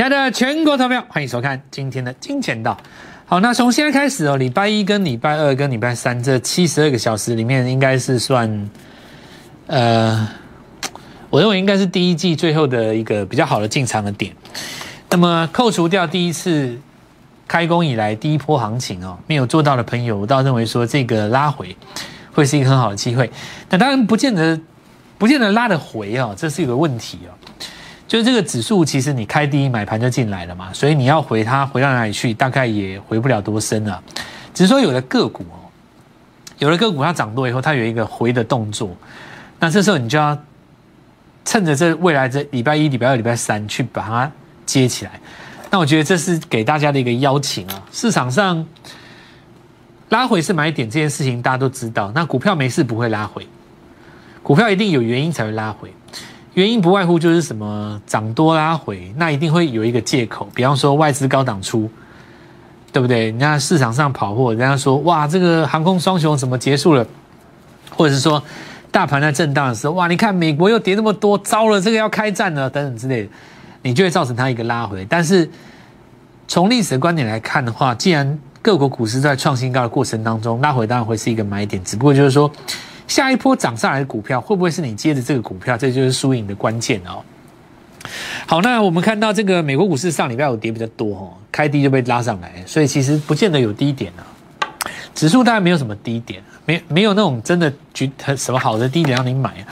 亲爱的全国投票，欢迎收看今天的金钱道。好，那从现在开始哦，礼拜一跟礼拜二跟礼拜三这七十二个小时里面，应该是算，呃，我认为应该是第一季最后的一个比较好的进场的点。那么扣除掉第一次开工以来第一波行情哦，没有做到的朋友，我倒认为说这个拉回会是一个很好的机会。那当然不见得不见得拉得回哦，这是一个问题哦。就是这个指数，其实你开低买盘就进来了嘛，所以你要回它回到哪里去，大概也回不了多深了。只是说有的个股哦，有的个股它涨多以后，它有一个回的动作，那这时候你就要趁着这未来这礼拜一、礼拜二、礼拜三去把它接起来。那我觉得这是给大家的一个邀请啊。市场上拉回是买点这件事情，大家都知道。那股票没事不会拉回，股票一定有原因才会拉回。原因不外乎就是什么涨多拉回，那一定会有一个借口，比方说外资高档出，对不对？人家市场上跑货，人家说哇，这个航空双雄怎么结束了？或者是说大盘在震荡的时候，哇，你看美国又跌那么多，糟了，这个要开战了等等之类的，你就会造成它一个拉回。但是从历史的观点来看的话，既然各国股市在创新高的过程当中拉回，当然会是一个买点，只不过就是说。下一波涨上来的股票会不会是你接的这个股票？这就是输赢的关键哦。好，那我们看到这个美国股市上礼拜有跌比较多哦，开低就被拉上来，所以其实不见得有低点啊。指数当然没有什么低点，没没有那种真的绝什么好的低点让你买，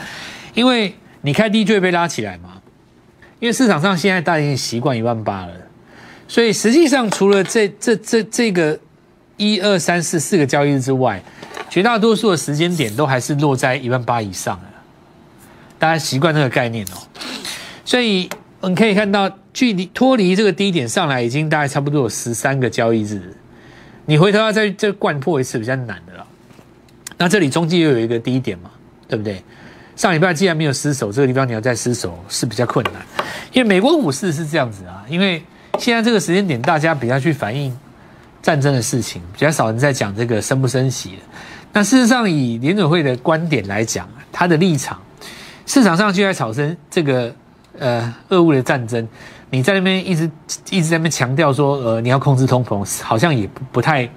因为你开低就会被拉起来嘛。因为市场上现在大家已经习惯一万八了，所以实际上除了这这这这个一二三四四个交易日之外。绝大多数的时间点都还是落在一万八以上的，大家习惯这个概念哦。所以你可以看到，距离脱离这个低点上来，已经大概差不多有十三个交易日。你回头要再再灌破一次，比较难的了。那这里中间又有一个低点嘛，对不对？上礼拜既然没有失守，这个地方你要再失守是比较困难。因为美国股市是这样子啊，因为现在这个时间点，大家比较去反映战争的事情，比较少人在讲这个升不升息的。那事实上，以联准会的观点来讲，他的立场，市场上就在炒生这个呃俄乌的战争，你在那边一直一直在那边强调说，呃，你要控制通膨，好像也不不太，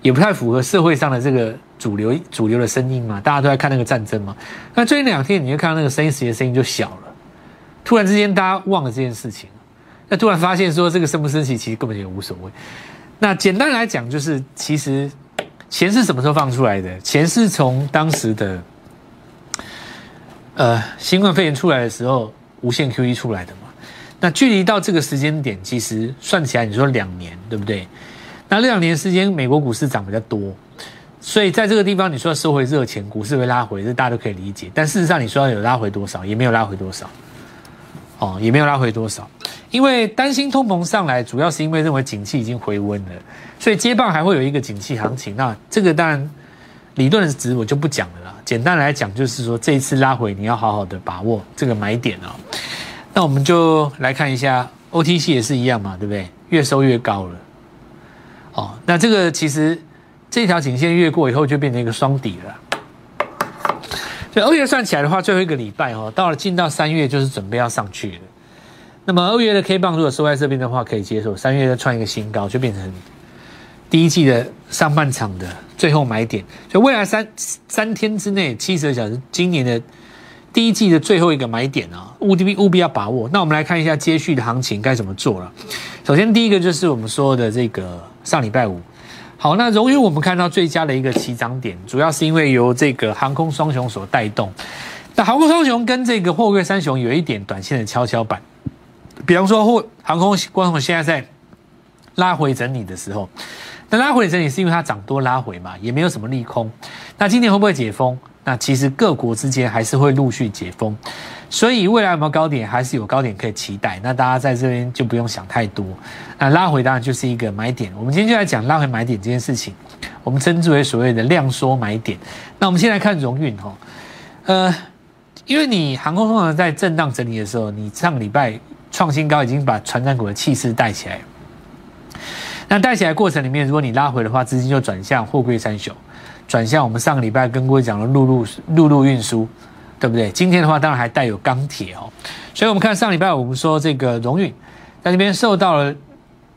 也不太符合社会上的这个主流主流的声音嘛，大家都在看那个战争嘛。那最近两天，你就看到那个升息的声音就小了，突然之间大家忘了这件事情，那突然发现说这个升不升息其实根本就无所谓。那简单来讲，就是其实。钱是什么时候放出来的？钱是从当时的，呃，新冠肺炎出来的时候，无限 QE 出来的嘛。那距离到这个时间点，其实算起来，你说两年，对不对？那两年时间，美国股市涨比较多，所以在这个地方，你说要收回热钱，股市会拉回，这大家都可以理解。但事实上，你说要有拉回多少，也没有拉回多少，哦，也没有拉回多少。因为担心通膨上来，主要是因为认为景气已经回温了，所以接棒还会有一个景气行情。那这个当然理论的值我就不讲了啦。简单来讲，就是说这一次拉回，你要好好的把握这个买点哦。那我们就来看一下 OTC 也是一样嘛，对不对？越收越高了。哦，那这个其实这条颈线越过以后，就变成一个双底了。所以二月算起来的话，最后一个礼拜哦，到了进到三月，就是准备要上去了。那么二月的 K 棒如果收在这边的话，可以接受。三月再创一个新高，就变成第一季的上半场的最后买点。所以未来三三天之内，七十二小时，今年的第一季的最后一个买点啊，务必务必要把握。那我们来看一下接续的行情该怎么做了。首先第一个就是我们说的这个上礼拜五，好，那荣誉我们看到最佳的一个起涨点，主要是因为由这个航空双雄所带动。那航空双雄跟这个货柜三雄有一点短线的跷跷板。比方说，货航空光从现在在拉回整理的时候，那拉回整理是因为它涨多拉回嘛，也没有什么利空。那今年会不会解封？那其实各国之间还是会陆续解封，所以未来有没有高点，还是有高点可以期待。那大家在这边就不用想太多。那拉回当然就是一个买点。我们今天就来讲拉回买点这件事情，我们称之为所谓的量缩买点。那我们先来看荣运哈，呃，因为你航空通常在震荡整理的时候，你上个礼拜。创新高已经把船长股的气势带起来，那带起来过程里面，如果你拉回的话，资金就转向货柜三雄，转向我们上个礼拜跟各位讲的陆路陆路运输，对不对？今天的话，当然还带有钢铁哦。所以我们看上礼拜我们说这个荣运，在那边受到了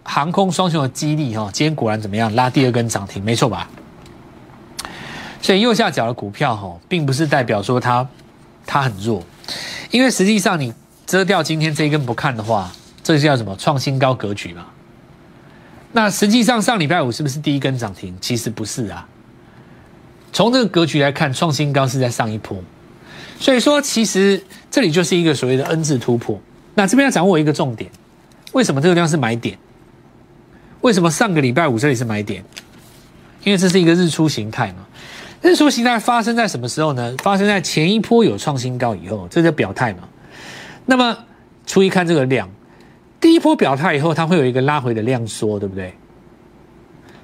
航空双雄的激励哈，今天果然怎么样？拉第二根涨停，没错吧？所以右下角的股票哈，并不是代表说它它很弱，因为实际上你遮掉今天这一根不看的话，这叫什么？创新高格局嘛。那实际上上礼拜五是不是第一根涨停？其实不是啊。从这个格局来看，创新高是在上一波，所以说其实这里就是一个所谓的 N 字突破。那这边要掌握一个重点，为什么这个地方是买点？为什么上个礼拜五这里是买点？因为这是一个日出形态嘛。日出形态发生在什么时候呢？发生在前一波有创新高以后，这叫表态嘛。那么初一看这个量，第一波表态以后，它会有一个拉回的量缩，对不对？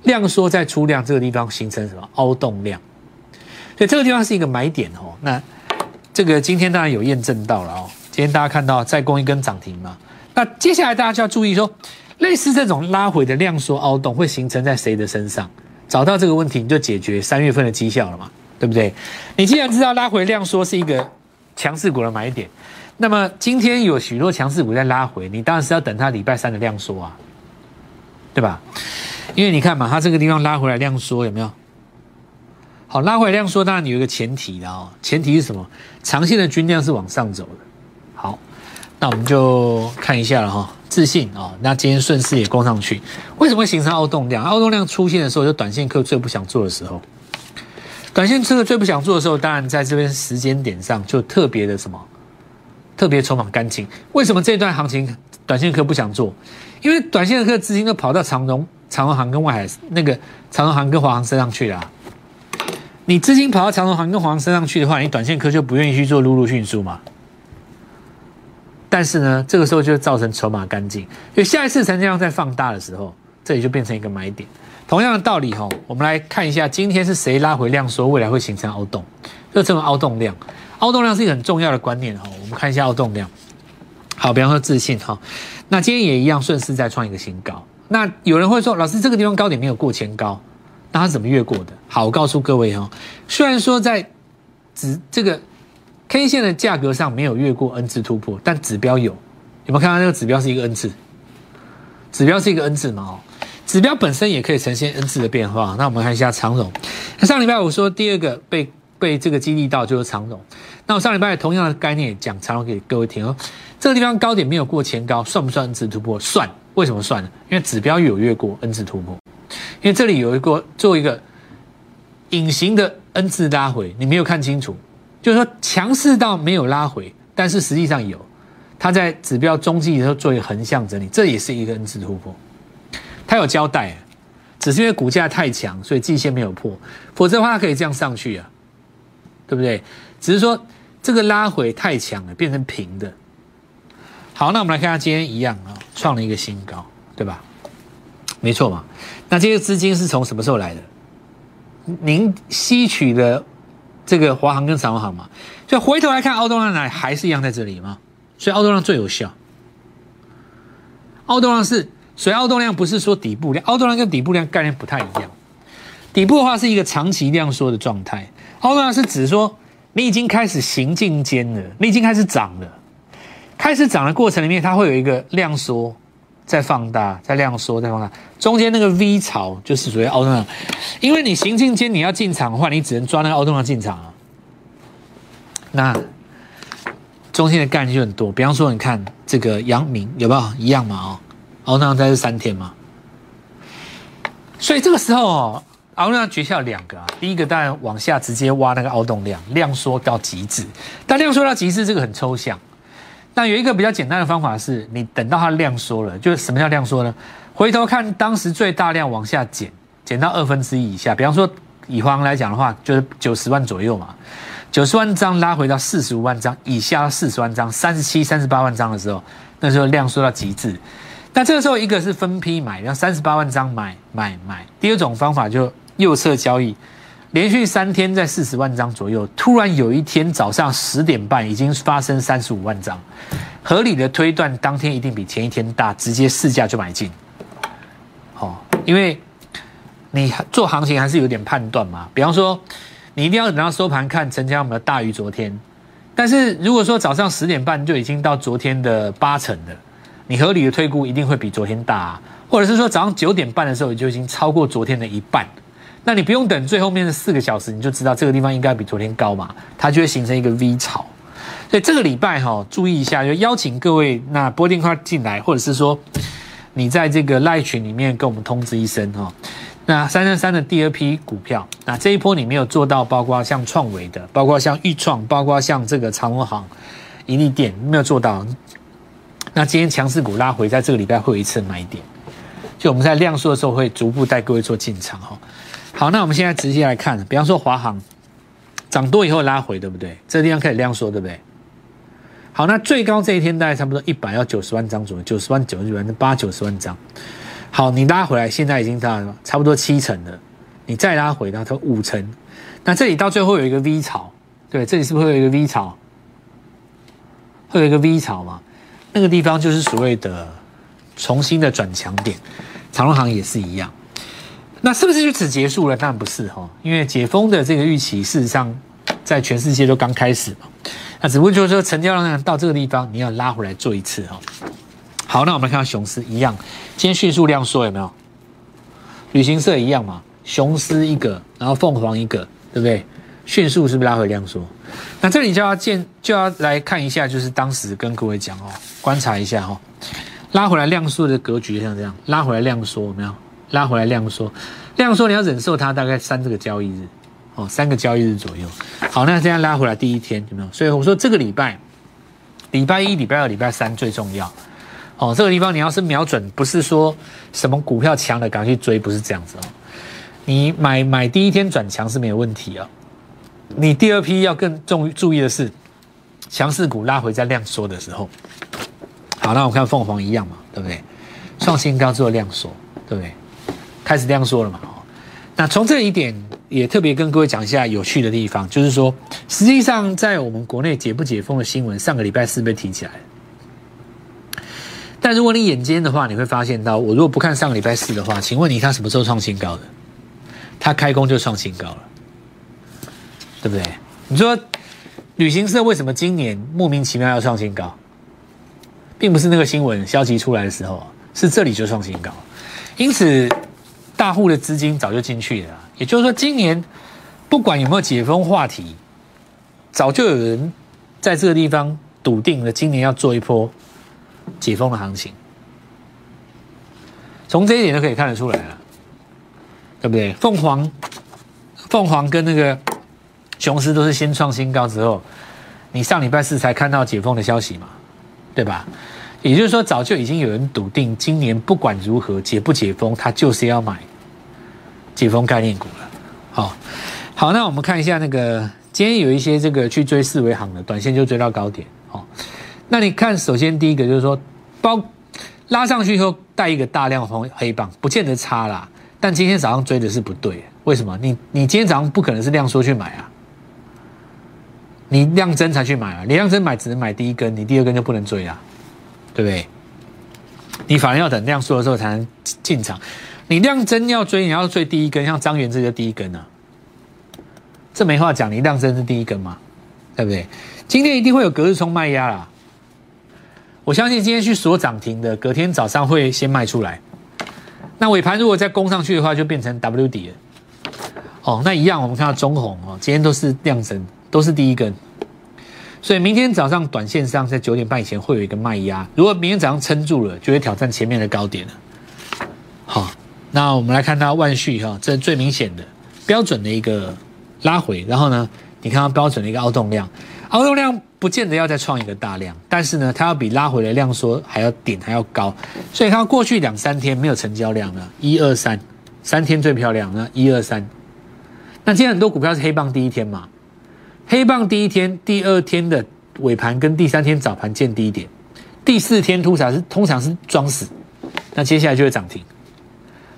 量缩再出量，这个地方形成什么凹洞量？所以这个地方是一个买点哦。那这个今天当然有验证到了哦。今天大家看到再攻一根涨停嘛？那接下来大家就要注意说，类似这种拉回的量缩凹洞会形成在谁的身上？找到这个问题，你就解决三月份的绩效了嘛？对不对？你既然知道拉回量缩是一个强势股的买点，那么今天有许多强势股在拉回，你当然是要等它礼拜三的量缩啊，对吧？因为你看嘛，它这个地方拉回来量缩有没有？好，拉回来量说，当然你有一个前提的哦，前提是什么？长线的均量是往上走的。好，那我们就看一下了哈，自信哦，那今天顺势也攻上去，为什么会形成凹洞量？凹洞量出现的时候，就短线客最不想做的时候。短线客最不想做的时候，当然在这边时间点上就特别的什么，特别筹码干净。为什么这段行情短线客不想做？因为短线客资金都跑到长荣、长荣航跟外海那个长荣航跟华航身上去了。你资金跑到长荣航跟华航身上去的话，你短线客就不愿意去做陆路运输嘛。但是呢，这个时候就造成筹码干净，因为下一次成交量在放大的时候，这里就变成一个买点。同样的道理哈，我们来看一下今天是谁拉回量说，未来会形成凹洞，就这种凹洞量。凹洞量是一个很重要的观念哈。我们看一下凹洞量。好，比方说自信哈，那今天也一样顺势再创一个新高。那有人会说，老师这个地方高点没有过前高。那它怎么越过的？好，我告诉各位哦，虽然说在指这个 K 线的价格上没有越过 N 次突破，但指标有，有没有看到那个指标是一个 N 字？指标是一个 N 字嘛？哦，指标本身也可以呈现 N 字的变化。那我们看一下长荣。上礼拜我说第二个被被这个激励到就是长荣。那我上礼拜同样的概念也讲长荣给各位听哦。这个地方高点没有过前高，算不算 N 字突破？算。为什么算呢？因为指标有越过 N 字突破。因为这里有一个做一个隐形的 N 字拉回，你没有看清楚，就是说强势到没有拉回，但是实际上有，它在指标中继的时候做一个横向整理，这也是一个 N 字突破，它有交代，只是因为股价太强，所以季线没有破，否则的话它可以这样上去啊，对不对？只是说这个拉回太强了，变成平的。好，那我们来看下今天一样啊，创了一个新高，对吧？没错嘛，那这些资金是从什么时候来的？您吸取的这个华航跟长荣航嘛，所以回头来看，澳东量来还是一样在这里吗？所以澳东量最有效。澳东量是，所以澳东量不是说底部量，澳东量跟底部量概念不太一样。底部的话是一个长期量缩的状态，澳东量是指说你已经开始行进间了，你已经开始涨了，开始涨的过程里面，它会有一个量缩。在放大，在量缩，在放大，中间那个 V 槽就是属于凹洞量，因为你行进间你要进场的话，你只能抓那个凹洞量进场啊。那中间的概念就很多，比方说你看这个阳明有没有一样嘛？哦，凹洞量在这三天嘛，所以这个时候哦，凹洞量诀窍两个啊，第一个当然往下直接挖那个凹洞量，量缩到极致，但量缩到极致这个很抽象。那有一个比较简单的方法是，你等到它量缩了，就是什么叫量缩呢？回头看当时最大量往下减，减到二分之一以下。比方说以黄来讲的话，就是九十万左右嘛，九十万张拉回到四十五万张以下，四十万张，三十七、三十八万张的时候，那时候量缩到极致。那这个时候一个是分批买，然后三十八万张买买买。第二种方法就右侧交易。连续三天在四十万张左右，突然有一天早上十点半已经发生三十五万张，合理的推断当天一定比前一天大，直接市价就买进。因为你做行情还是有点判断嘛。比方说，你一定要等到收盘看成交有没有大于昨天。但是如果说早上十点半就已经到昨天的八成的，你合理的推估一定会比昨天大，啊，或者是说早上九点半的时候你就已经超过昨天的一半，那你不用等最后面的四个小时，你就知道这个地方应该比昨天高嘛，它就会形成一个 V 潮。所以这个礼拜哈，注意一下，就邀请各位那拨电话进来，或者是说你在这个赖群里面跟我们通知一声哈。那三三三的第二批股票，那这一波你没有做到，包括像创维的，包括像豫创，包括像这个长隆行、盈利店没有做到。那今天强势股拉回，在这个礼拜会有一次买点，就我们在量缩的时候会逐步带各位做进场哈。好，那我们现在直接来看，比方说华航涨多以后拉回，对不对？这个地方开始量缩，对不对？好，那最高这一天大概差不多一百要九十万张左右，九十万、九十万、八九十万张。好，你拉回来，现在已经到差不多七成了，你再拉回到它五成，那这里到最后有一个 V 槽，对，这里是不是会有一个 V 槽？会有一个 V 槽嘛？那个地方就是所谓的重新的转强点，长隆行也是一样。那是不是就此结束了？当然不是哈，因为解封的这个预期，事实上在全世界都刚开始嘛。那只不过就是说，成交量到这个地方，你要拉回来做一次哈。好，那我们看到雄狮一样，今天迅速量缩有没有？旅行社一样嘛，雄狮一个，然后凤凰一个，对不对？迅速是不是拉回量缩？那这里就要见，就要来看一下，就是当时跟各位讲哦，观察一下哈，拉回来量缩的格局像这样，拉回来量缩有没有？拉回来量缩，量缩你要忍受它大概三这个交易日。哦，三个交易日左右。好，那这样拉回来第一天有没有？所以我说这个礼拜，礼拜一、礼拜二、礼拜三最重要。哦，这个地方你要是瞄准，不是说什么股票强的赶快去追，不是这样子哦。你买买第一天转强是没有问题啊。你第二批要更重注意的是，强势股拉回在量缩的时候。好，那我看凤凰一样嘛，对不对？创新高之后量缩，对不对？开始量缩了嘛。哦那从这一点。也特别跟各位讲一下有趣的地方，就是说，实际上在我们国内解不解封的新闻，上个礼拜四被提起来。但如果你眼尖的话，你会发现到，我如果不看上个礼拜四的话，请问你它什么时候创新高的？它开工就创新高了，对不对？你说旅行社为什么今年莫名其妙要创新高，并不是那个新闻消息出来的时候，是这里就创新高，因此大户的资金早就进去了。也就是说，今年不管有没有解封话题，早就有人在这个地方笃定了，今年要做一波解封的行情。从这一点就可以看得出来了，对不对？凤凰、凤凰跟那个雄狮都是先创新高之后，你上礼拜四才看到解封的消息嘛，对吧？也就是说，早就已经有人笃定，今年不管如何解不解封，他就是要买。解封概念股了，好，好，那我们看一下那个今天有一些这个去追四维行的，短线就追到高点，好，那你看，首先第一个就是说，包拉上去以后带一个大量红黑棒，不见得差啦，但今天早上追的是不对，为什么？你你今天早上不可能是量缩去买啊，你量增才去买啊，你量增买只能买第一根，你第二根就不能追啊，对不对？你反而要等量缩的时候才能进场。你量增要追，你要追第一根，像张元这就第一根啊，这没话讲，你量增是第一根嘛，对不对？今天一定会有隔日冲卖压啦，我相信今天去锁涨停的，隔天早上会先卖出来，那尾盘如果再攻上去的话，就变成 W 底了。哦，那一样，我们看到中红哦，今天都是量增，都是第一根，所以明天早上短线上在九点半以前会有一个卖压，如果明天早上撑住了，就会挑战前面的高点了。好。那我们来看它万续哈，这是最明显的标准的一个拉回，然后呢，你看到标准的一个凹动量，凹动量不见得要再创一个大量，但是呢，它要比拉回的量缩还要顶还要高，所以看过去两三天没有成交量了，一二三，三天最漂亮呢，一二三，那今天很多股票是黑棒第一天嘛，黑棒第一天、第二天的尾盘跟第三天早盘见低点，第四天通常是通常是装死，那接下来就会涨停。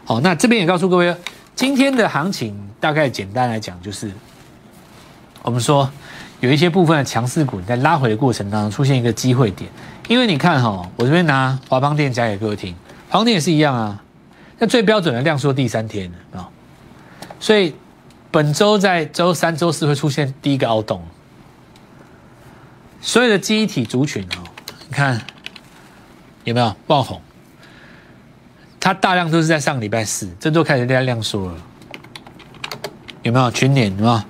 好，那这边也告诉各位，今天的行情大概简单来讲，就是我们说有一些部分的强势股在拉回的过程当中出现一个机会点，因为你看哈，我这边拿华邦电讲给各位听，华邦电也是一样啊，那最标准的量缩第三天啊，所以本周在周三、周四会出现第一个凹洞，所有的记忆体族群哦，你看有没有爆红？它大量都是在上个礼拜四，这都开始在量缩了，有没有群年？有没有？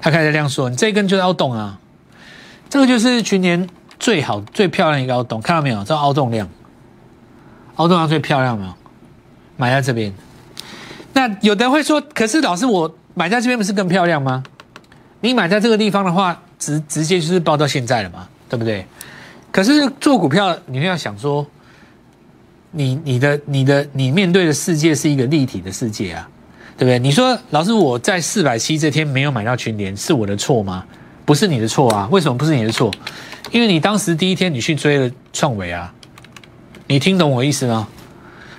它开始在量缩，你这一根就是凹洞啊，这个就是群年最好最漂亮一个凹洞，看到没有？这凹洞量，凹洞量最漂亮没有？买在这边。那有的人会说，可是老师我买在这边不是更漂亮吗？你买在这个地方的话，直直接就是报到现在了嘛，对不对？可是做股票，你要想说。你你的你的你面对的世界是一个立体的世界啊，对不对？你说老师我在四百七这天没有买到群联是我的错吗？不是你的错啊，为什么不是你的错？因为你当时第一天你去追了创维啊，你听懂我意思吗？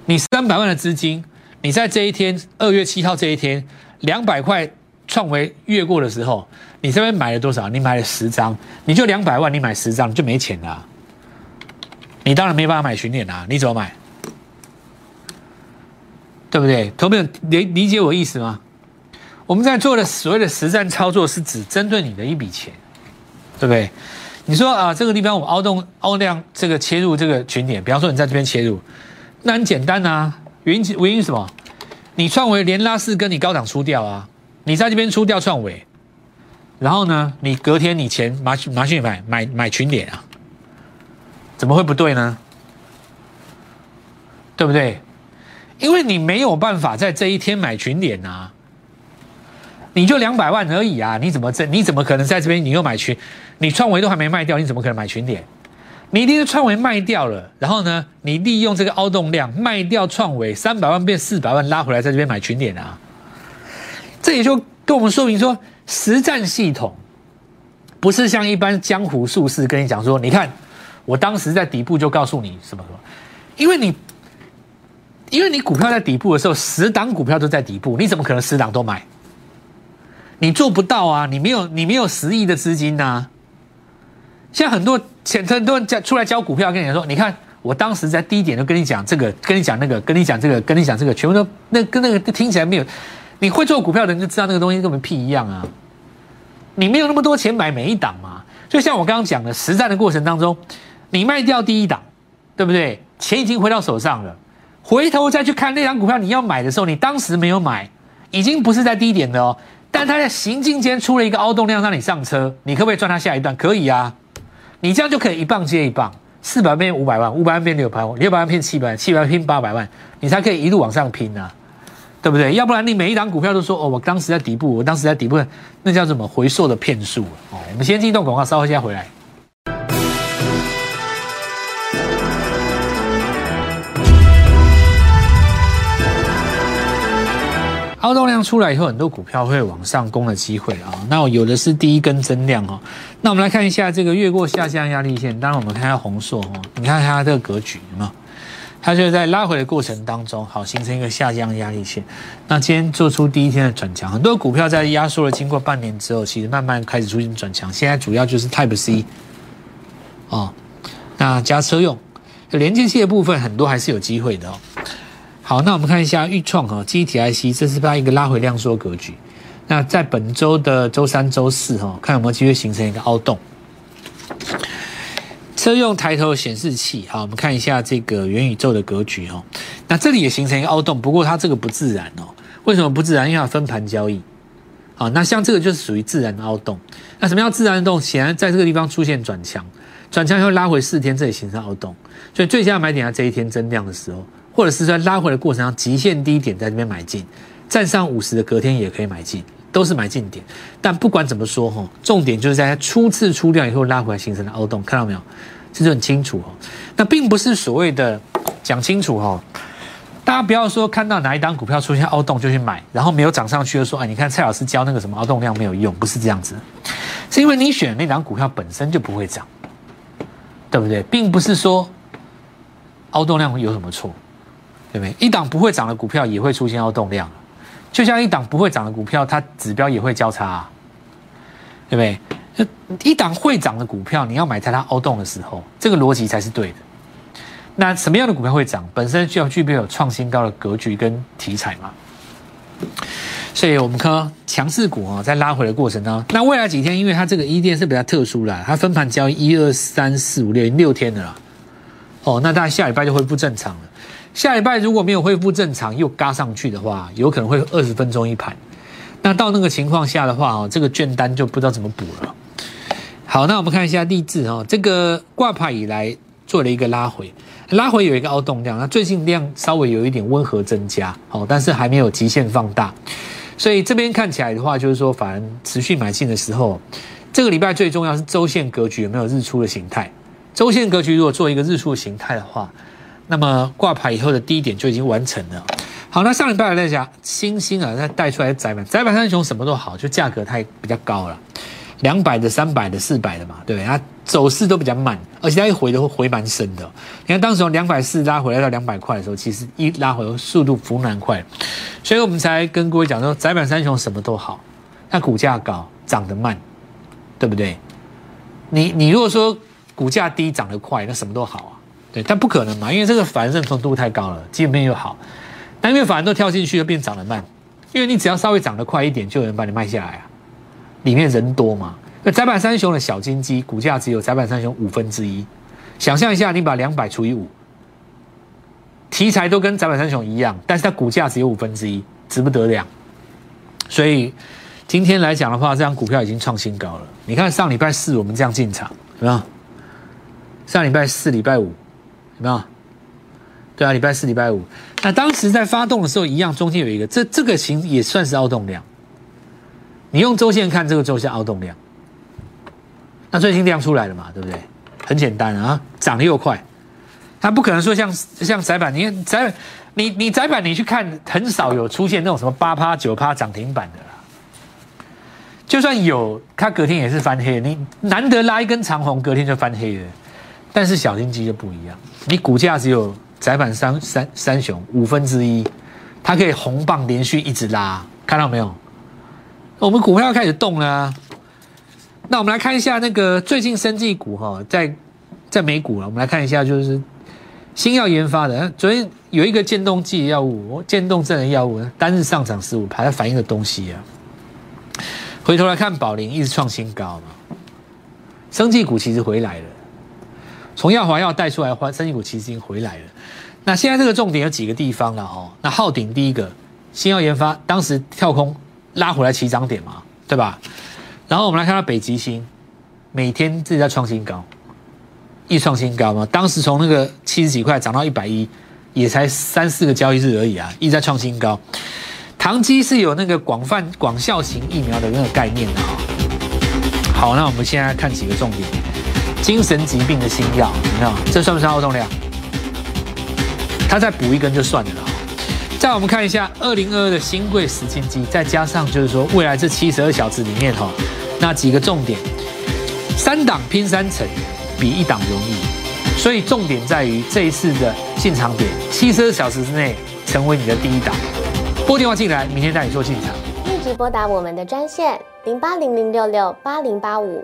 你三百万的资金，你在这一天二月七号这一天两百块创维越过的时候，你这边买了多少？你买了十张，你就两百万，你买十张你就没钱了，你当然没办法买群联啊，你怎么买？对不对？投朋友理理解我意思吗？我们在做的所谓的实战操作，是指针对你的一笔钱，对不对？你说啊，这个地方我凹洞凹量这个切入这个群点，比方说你在这边切入，那很简单啊。原因原因什么？你创维连拉四根，你高档出掉啊，你在这边出掉创维，然后呢，你隔天你钱拿去拿去买买买群点啊，怎么会不对呢？对不对？因为你没有办法在这一天买群点啊，你就两百万而已啊，你怎么这你怎么可能在这边你又买群？你创维都还没卖掉，你怎么可能买群点？你一定是创维卖掉了，然后呢，你利用这个凹洞量卖掉创维三百万变四百万拉回来，在这边买群点啊。这也就跟我们说明说，实战系统不是像一般江湖术士跟你讲说，你看我当时在底部就告诉你什么什么，因为你。因为你股票在底部的时候，十档股票都在底部，你怎么可能十档都买？你做不到啊！你没有你没有十亿的资金呐。像很多前很多人教出来教股票，跟你说，你看我当时在低点就跟你讲这个，跟你讲那个，跟你讲这个，跟你讲这个，全部都那跟那个听起来没有。你会做股票的人就知道那个东西跟我们屁一样啊！你没有那么多钱买每一档嘛。就像我刚刚讲的，实战的过程当中，你卖掉第一档，对不对？钱已经回到手上了。回头再去看那张股票，你要买的时候，你当时没有买，已经不是在低点的哦。但它在行进间出了一个凹洞量，让你上车，你可不可以赚它下一段？可以啊，你这样就可以一棒接一棒，四百万变五百万，五百万变六百万，六百万变七百万，七百万变八百万，你才可以一路往上拼啊，对不对？要不然你每一档股票都说哦，我当时在底部，我当时在底部，那叫什么回溯的骗术哦。我们先进一段广告，稍后再回来。量出来以后，很多股票会往上攻的机会啊。那有的是第一根增量哦。那我们来看一下这个越过下降压力线。当然，我们看一下红硕哦，你看它这个格局有没有？它就在拉回的过程当中，好形成一个下降压力线。那今天做出第一天的转强，很多股票在压缩了经过半年之后，其实慢慢开始出现转强。现在主要就是 Type C 哦，那加车用连接器的部分，很多还是有机会的哦。好，那我们看一下预创哈，基体 IC，这是它一个拉回量缩格局。那在本周的周三、周四哈，看有没有机会形成一个凹洞。车用抬头显示器，好，我们看一下这个元宇宙的格局哈。那这里也形成一个凹洞，不过它这个不自然哦。为什么不自然？因为它分盘交易。好，那像这个就是属于自然的凹洞。那什么叫自然的洞？显然在这个地方出现转强，转强以后拉回四天，这里形成凹洞。所以最佳买点在这一天增量的时候。或者是在拉回的过程中，极限低点在这边买进，站上五十的隔天也可以买进，都是买进点。但不管怎么说哈，重点就是在它初次出掉以后拉回来形成的凹洞，看到没有？这就很清楚哦。那并不是所谓的讲清楚哈，大家不要说看到哪一档股票出现凹洞就去买，然后没有涨上去就说，哎，你看蔡老师教那个什么凹洞量没有用，不是这样子，是因为你选的那档股票本身就不会涨，对不对？并不是说凹洞量有什么错。对不对？一档不会涨的股票也会出现凹洞量，就像一档不会涨的股票，它指标也会交叉，啊对不对？一档会涨的股票，你要买在它凹洞的时候，这个逻辑才是对的。那什么样的股票会涨？本身就要具备有创新高的格局跟题材嘛。所以我们看强势股啊，在拉回的过程当中，那未来几天，因为它这个一店是比较特殊啦，它分盘交易一二三四五六六天的啦。哦，那大概下礼拜就恢复正常了。下礼拜如果没有恢复正常，又嘎上去的话，有可能会二十分钟一盘。那到那个情况下的话，哦，这个券单就不知道怎么补了。好，那我们看一下励志哦，这个挂牌以来做了一个拉回，拉回有一个凹动量，那最近量稍微有一点温和增加，哦，但是还没有极限放大，所以这边看起来的话，就是说反而持续买进的时候，这个礼拜最重要是周线格局有没有日出的形态。周线格局如果做一个日出的形态的话，那么挂牌以后的低点就已经完成了。好，那上礼拜来讲，星星啊，它带出来窄板，窄板三雄什么都好，就价格太比较高了，两百的、三百的、四百的嘛，对不对？它走势都比较慢，而且它一回都回蛮深的。你看当时从两百四拉回来到两百块的时候，其实一拉回速度幅蛮快，所以我们才跟各位讲说，窄板三雄什么都好，它股价高，涨得慢，对不对？你你如果说股价低涨得快，那什么都好啊，对，但不可能嘛，因为这个反认同度太高了，基本面又好。但因为反而都跳进去，就变涨得慢。因为你只要稍微涨得快一点，就有人把你卖下来啊。里面人多嘛。那窄板三雄的小金鸡股价只有窄板三雄五分之一。想象一下，你把两百除以五，题材都跟窄板三雄一样，但是它股价只有五分之一，值不得了。所以今天来讲的话，这张股票已经创新高了。你看上礼拜四我们这样进场，有没有？上礼拜四、礼拜五，有没有？对啊，礼拜四、礼拜五，那当时在发动的时候，一样中间有一个，这这个形也算是凹动量。你用周线看，这个周线凹动量，那最近量出来了嘛，对不对？很简单啊，涨得又快，它不可能说像像窄板，你看窄板，你你窄板，你去看，很少有出现那种什么八趴九趴涨停板的啦。就算有，它隔天也是翻黑，你难得拉一根长红，隔天就翻黑了。但是小金鸡就不一样，你股价只有。窄板三三三雄五分之一，它可以红棒连续一直拉，看到没有？我们股票开始动了。那我们来看一下那个最近生技股哈，在在美股了。我们来看一下，就是新药研发的，昨天有一个渐冻剂药物，渐冻症的药物，单日上涨十五，它反映的东西啊。回头来看宝林一直创新高嘛，生技股其实回来了。从药华药带出来，华生技股其实已经回来了。那现在这个重点有几个地方了哦。那昊鼎第一个新药研发，当时跳空拉回来起涨点嘛，对吧？然后我们来看到北极星，每天自己在创新高，一创新高嘛。当时从那个七十几块涨到一百一，也才三四个交易日而已啊，一直在创新高。唐基是有那个广泛广效型疫苗的那个概念的哈。好，那我们现在看几个重点。精神疾病的新药，有没有？这算不算凹动量？他再补一根就算了。再我们看一下二零二二的新贵十金机，再加上就是说未来这七十二小时里面哈，那几个重点，三档拼三成比一档容易，所以重点在于这一次的进场点，七十二小时之内成为你的第一档。拨电话进来，明天带你做进场。立即拨打我们的专线零八零零六六八零八五。